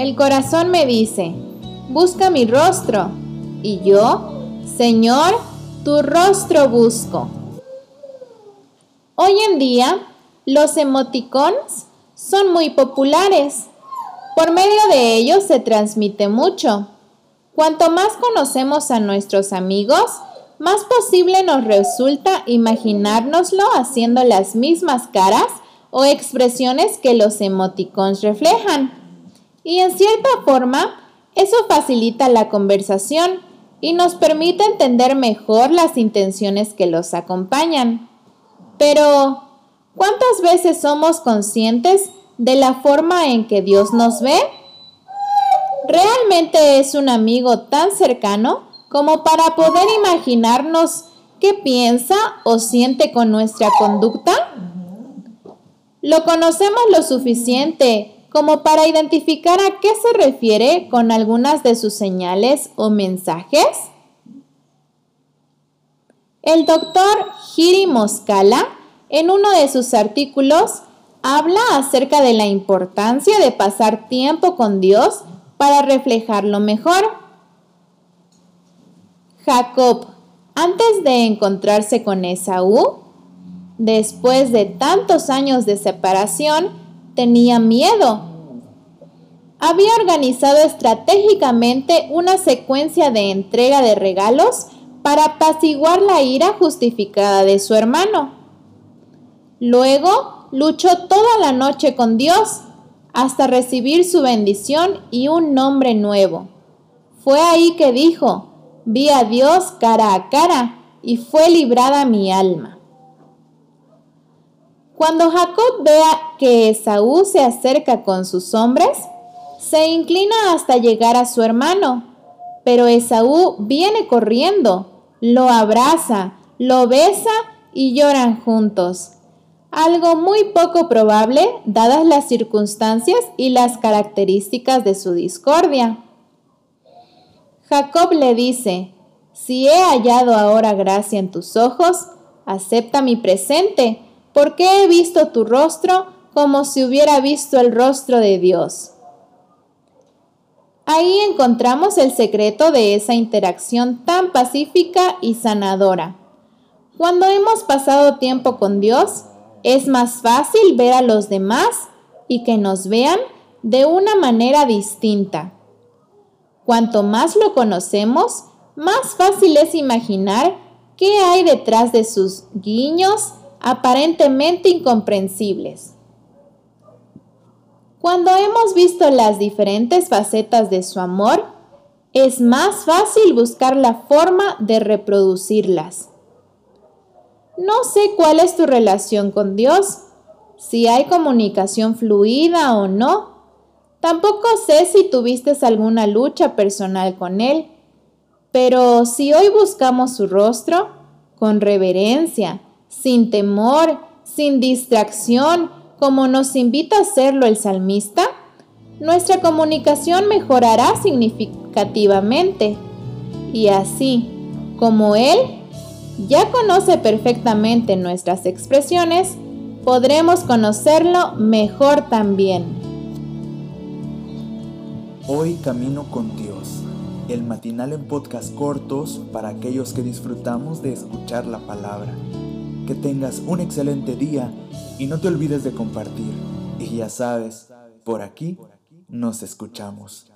El corazón me dice, busca mi rostro. Y yo, Señor, tu rostro busco. Hoy en día, los emoticons son muy populares. Por medio de ellos se transmite mucho. Cuanto más conocemos a nuestros amigos, más posible nos resulta imaginárnoslo haciendo las mismas caras o expresiones que los emoticons reflejan. Y en cierta forma, eso facilita la conversación y nos permite entender mejor las intenciones que los acompañan. Pero, ¿cuántas veces somos conscientes de la forma en que Dios nos ve? ¿Realmente es un amigo tan cercano como para poder imaginarnos qué piensa o siente con nuestra conducta? ¿Lo conocemos lo suficiente como para identificar a qué se refiere con algunas de sus señales o mensajes? El doctor Giri Moscala, en uno de sus artículos, habla acerca de la importancia de pasar tiempo con Dios para reflejarlo mejor. Jacob, antes de encontrarse con Esaú, después de tantos años de separación, tenía miedo. Había organizado estratégicamente una secuencia de entrega de regalos para apaciguar la ira justificada de su hermano. Luego luchó toda la noche con Dios hasta recibir su bendición y un nombre nuevo. Fue ahí que dijo, vi a Dios cara a cara y fue librada mi alma. Cuando Jacob vea que Esaú se acerca con sus hombres, se inclina hasta llegar a su hermano, pero Esaú viene corriendo, lo abraza, lo besa y lloran juntos. Algo muy poco probable dadas las circunstancias y las características de su discordia. Jacob le dice, si he hallado ahora gracia en tus ojos, acepta mi presente porque he visto tu rostro como si hubiera visto el rostro de Dios. Ahí encontramos el secreto de esa interacción tan pacífica y sanadora. Cuando hemos pasado tiempo con Dios, es más fácil ver a los demás y que nos vean de una manera distinta. Cuanto más lo conocemos, más fácil es imaginar qué hay detrás de sus guiños, aparentemente incomprensibles. Cuando hemos visto las diferentes facetas de su amor, es más fácil buscar la forma de reproducirlas. No sé cuál es tu relación con Dios, si hay comunicación fluida o no. Tampoco sé si tuviste alguna lucha personal con Él, pero si hoy buscamos su rostro, con reverencia, sin temor, sin distracción, como nos invita a hacerlo el salmista, nuestra comunicación mejorará significativamente. Y así como Él ya conoce perfectamente nuestras expresiones, podremos conocerlo mejor también. Hoy camino con Dios, el matinal en podcast cortos para aquellos que disfrutamos de escuchar la palabra que tengas un excelente día y no te olvides de compartir. Y ya sabes, por aquí nos escuchamos.